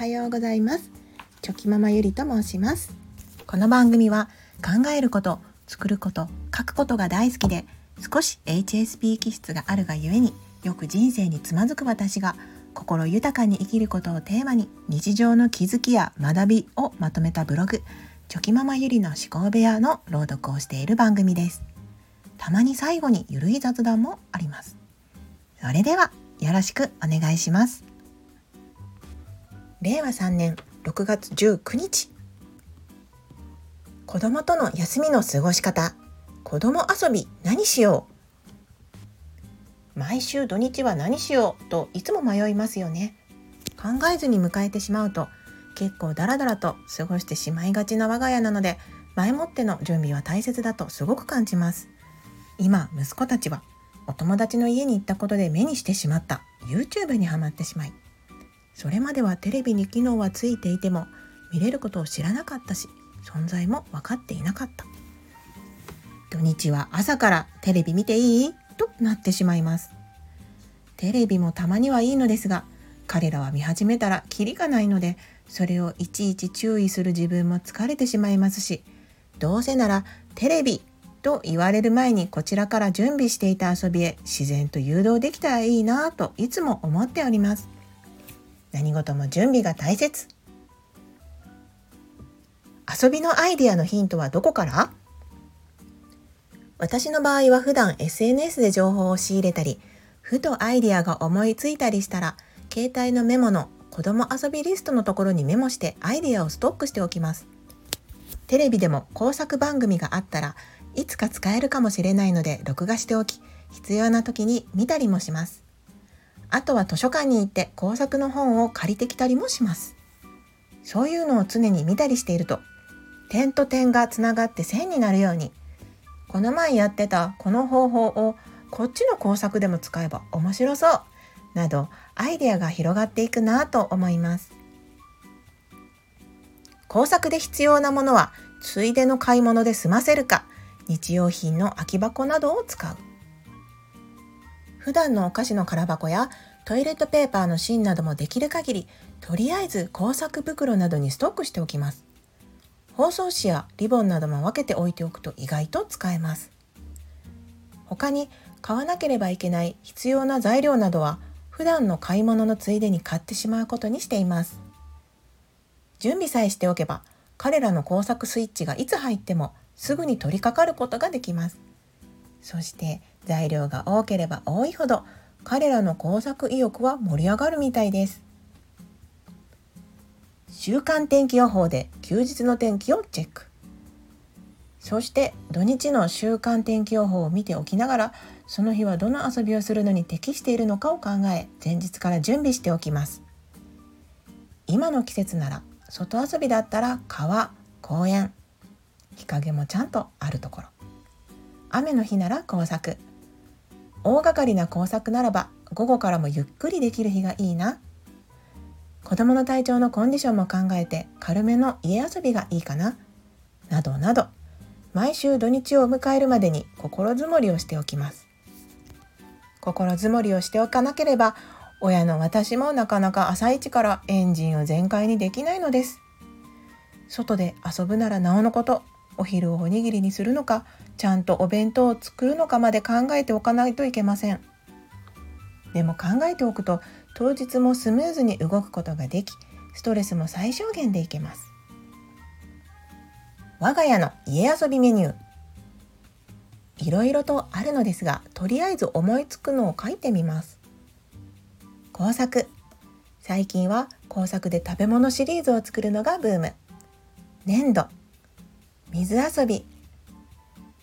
はようございます。チョキママゆりと申します。この番組は考えること作ること書くことが大好きで少し HSP 気質があるがゆえによく人生につまずく私が心豊かに生きることをテーマに日常の気づきや学びをまとめたブログチョキママゆりの思考部屋の朗読をしている番組です。たまに最後にゆるい雑談もあります。それではよろしくお願いします。令和3年6月19日。子供との休みの過ごし方。子供遊び何しよう。毎週土日は何しようといつも迷いますよね。考えずに迎えてしまうと結構ダラダラと過ごしてしまいがちな我が家なので前もっての準備は大切だとすごく感じます。今息子たちはお友達の家に行ったことで目にしてしまった。YouTube にはまってしまい。それまではテレビに機能はついていても見れることを知らなかったし存在も分かっていなかった。土日は朝からテレビ見ていい？となってしまいます。テレビもたまにはいいのですが彼らは見始めたらキリがないのでそれをいちいち注意する自分も疲れてしまいますしどうせならテレビと言われる前にこちらから準備していた遊びへ自然と誘導できたらいいなぁといつも思っております。何事も準備が大切遊びのアイデアのヒントはどこから？私の場合は普段 SNS で情報を仕入れたりふとアイデアが思いついたりしたら携帯のメモの子供遊びリストのところにメモしてアイデアをストックしておきます。テレビでも工作番組があったらいつか使えるかもしれないので録画しておき必要な時に見たりもします。あとは図書館に行って工作の本を借りてきたりもします。そういうのを常に見たりしていると点と点がつながって線になるようにこの前やってたこの方法をこっちの工作でも使えば面白そうなどアイデアが広がっていくなと思います工作で必要なものはついでの買い物で済ませるか日用品の空き箱などを使う普段のお菓子の空箱やトイレットペーパーの芯などもできる限りとりあえず工作袋などにストックしておきます。包装紙やリボンなども分けて置いておくと意外と使えます。他に買わなければいけない必要な材料などは普段の買い物のついでに買ってしまうことにしています。準備さえしておけば彼らの工作スイッチがいつ入ってもすぐに取り掛かることができます。そして材料が多ければ多いほど彼らの工作意欲は盛り上がるみたいです。週間天気予報で休日の天気をチェック。そして土日の週間天気予報を見ておきながらその日はどの遊びをするのに適しているのかを考え前日から準備しておきます。今の季節なら外遊びだったら川公園。日陰もちゃんとあるところ。雨の日なら工作。大掛かりな工作ならば午後からもゆっくりできる日がいいな。子供の体調のコンディションも考えて軽めの家遊びがいいかな。などなど毎週土日を迎えるまでに心づもりをしておきます。心づもりをしておかなければ親の私もなかなか朝一からエンジンを全開にできないのです。外で遊ぶならなおのこと。お昼をおにぎりにするのかちゃんとお弁当を作るのかまで考えておかないといけません。でも考えておくと当日もスムーズに動くことができストレスも最小限でいけます。我が家の家遊びメニュー。いろいろとあるのですがとりあえず思いつくのを書いてみます。工作。最近は工作で食べ物シリーズを作るのがブーム。粘土水遊び。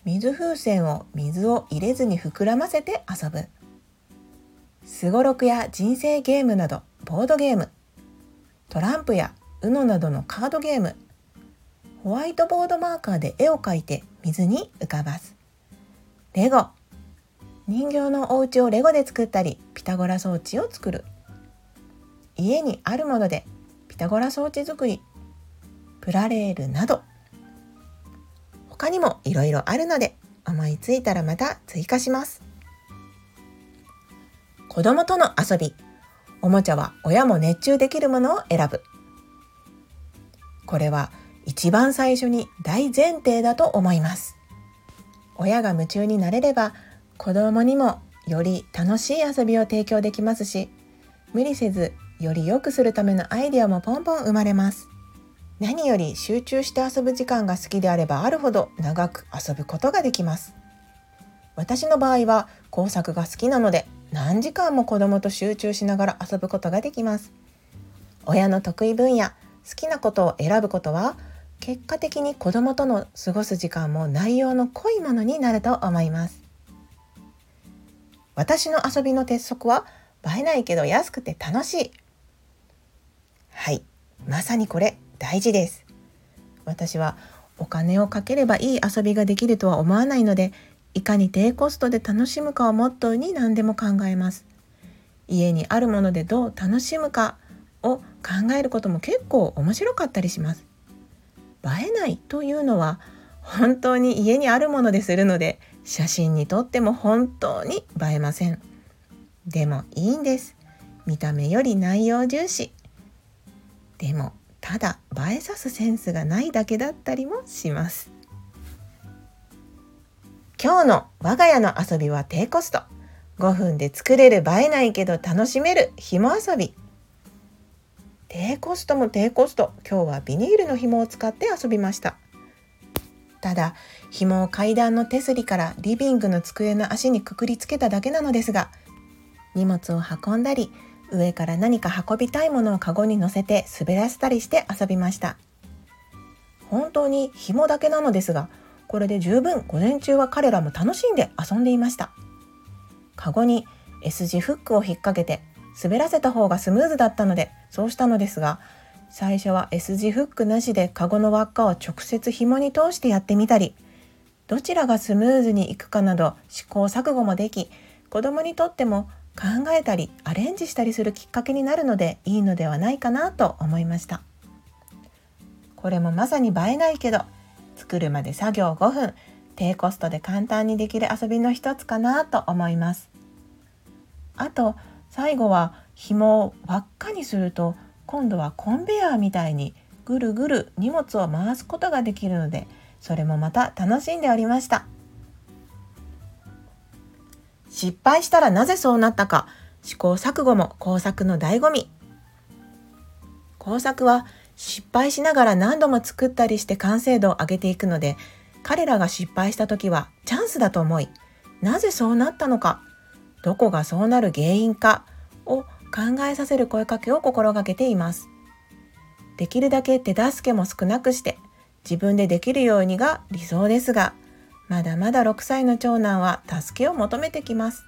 水風船を水を入れずに膨らませて遊ぶ。すごろくや人生ゲームなどボードゲーム。トランプや UNO などのカードゲーム。ホワイトボードマーカーで絵を描いて水に浮かばす。レゴ。人形のお家をレゴで作ったりピタゴラ装置を作る。家にあるものでピタゴラ装置作り。プラレールなど。他にもいろいろあるので思いついたらまた追加します。子供との遊びおもちゃは親も熱中できるものを選ぶ。これは一番最初に大前提だと思います。親が夢中になれれば子供にもより楽しい遊びを提供できますし無理せずより良くするためのアイデアもポンポン生まれます。何より集中して遊ぶ時間が好きであればあるほど長く遊ぶことができます。私の場合は工作が好きなので何時間も子供と集中しながら遊ぶことができます。親の得意分野好きなことを選ぶことは結果的に子供との過ごす時間も内容の濃いものになると思います。私の遊びの鉄則は映えないけど安くて楽しい。はい。まさにこれ。大事です。私はお金をかければいい遊びができるとは思わないのでいかに低コストで楽しむかをモットーに何でも考えます。家にあるものでどう楽しむかを考えることも結構面白かったりします。映えないというのは本当に家にあるものでするので写真に撮っても本当に映えません。でもいいんです。見た目より内容重視。でもただ映えさすセンスがないだけだったりもします。今日の我が家の遊びは低コスト。5分で作れる映えないけど楽しめる紐遊び。低コストも低コスト。今日はビニールの紐を使って遊びました。ただ紐を階段の手すりからリビングの机の足にくくりつけただけなのですが荷物を運んだり上から何か運びたいものをカゴに乗せて滑らせたりして遊びました。本当に紐だけなのですがこれで十分午前中は彼らも楽しんで遊んでいました。カゴに S 字フックを引っ掛けて滑らせた方がスムーズだったのでそうしたのですが最初は S 字フックなしでカゴの輪っかを直接紐に通してやってみたりどちらがスムーズにいくかなど試行錯誤もでき子供にとっても考えたりアレンジしたりするきっかけになるのでいいのではないかなと思いました。これもまさに映えないけど作るまで作業5分。低コストで簡単にできる遊びの一つかなと思います。あと最後は紐を輪っかにすると今度はコンベヤーみたいにぐるぐる荷物を回すことができるのでそれもまた楽しんでおりました。失敗したらなぜそうなったか試行錯誤も工作の醍醐味。工作は失敗しながら何度も作ったりして完成度を上げていくので彼らが失敗した時はチャンスだと思いなぜそうなったのかどこがそうなる原因かを考えさせる声かけを心がけています。できるだけ手助けも少なくして自分でできるようにが理想ですがまだまだ6歳の長男は助けを求めてきます。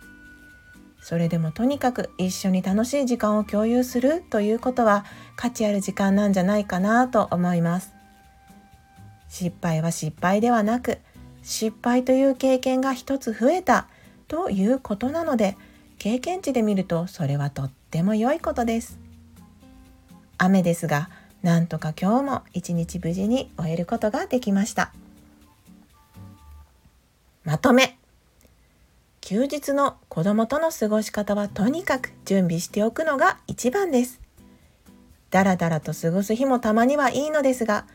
それでもとにかく一緒に楽しい時間を共有するということは価値ある時間なんじゃないかなと思います。失敗は失敗ではなく失敗という経験が一つ増えたということなので経験値で見るとそれはとっても良いことです。雨ですがなんとか今日も一日無事に終えることができました。まとめ休日の子供との過ごし方はとにかく準備しておくのが一番です。だらだらと過ごす日もたまにはいいのですが、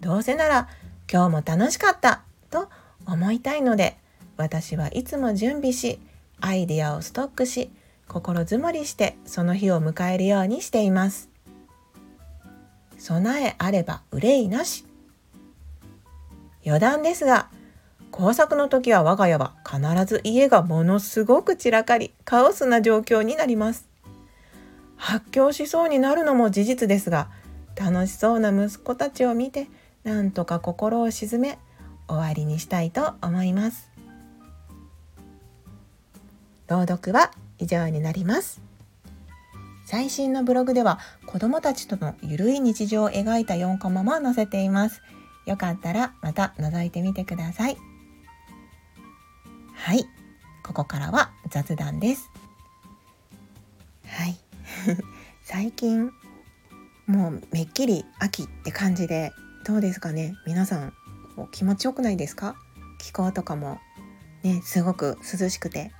どうせなら今日も楽しかったと思いたいので、私はいつも準備し、アイデアをストックし、心づもりしてその日を迎えるようにしています。備えあれば憂いなし。余談ですが、工作の時は我が家は必ず家がものすごく散らかりカオスな状況になります。発狂しそうになるのも事実ですが楽しそうな息子たちを見てなんとか心を鎮め終わりにしたいと思います。朗読は以上になります。最新のブログでは子どもたちとのゆるい日常を描いた4コマも載せています。よかったらまた覗いてみてください。はい。ここからは雑談です。はい。最近もうめっきり秋って感じでどうですかね？皆さん気持ちよくないですか？気候とかもねすごく涼しくて。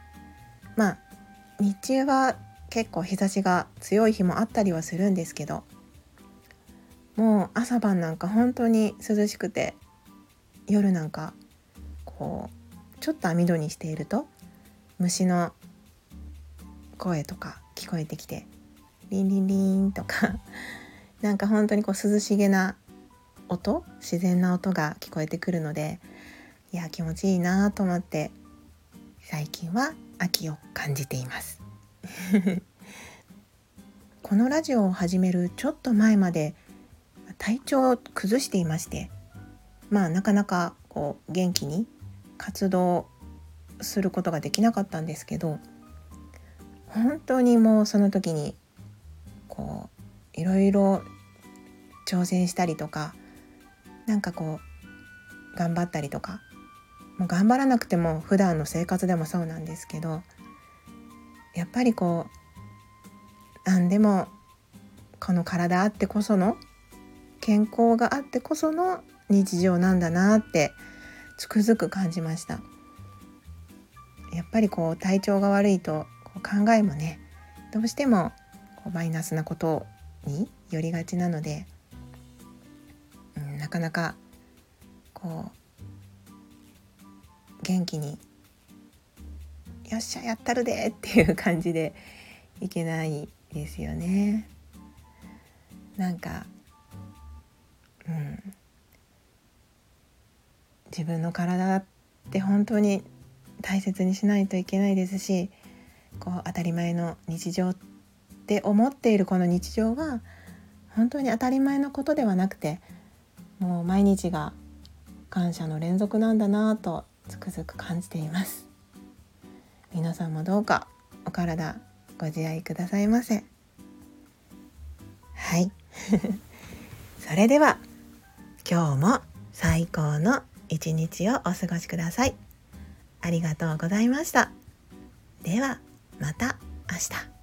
まあ日中は結構日差しが強い日もあったりはするんですけどもう朝晩なんか本当に涼しくて夜なんかこうちょっと網戸にしていると虫の声とか聞こえてきてリンリンリンとか なんか本当にこう涼しげな音自然な音が聞こえてくるのでいや気持ちいいなと思って最近は秋を感じています。このラジオを始めるちょっと前まで体調を崩していましてまあなかなかこう元気に活動することができなかったんですけど本当にもうその時にこういろいろ挑戦したりとかなんかこう頑張ったりとかもう頑張らなくても普段の生活でもそうなんですけどやっぱりこう何でもこの体あってこその健康があってこその日常なんだなってつくづく感じましたやっぱりこう体調が悪いと考えもねどうしてもこうマイナスなことによりがちなので、うん、なかなかこう元気に「よっしゃやったるで!」っていう感じでいけないですよね。なんかうん、自分の体って本当に大切にしないといけないですしこう当たり前の日常って思っているこの日常は本当に当たり前のことではなくてもう毎日が感謝の連続なんだなとつくづく感じています。皆さんもどうかお体ご自愛くださいませ。はい。それでは今日も最高の一日をお過ごしください。ありがとうございました。ではまた明日。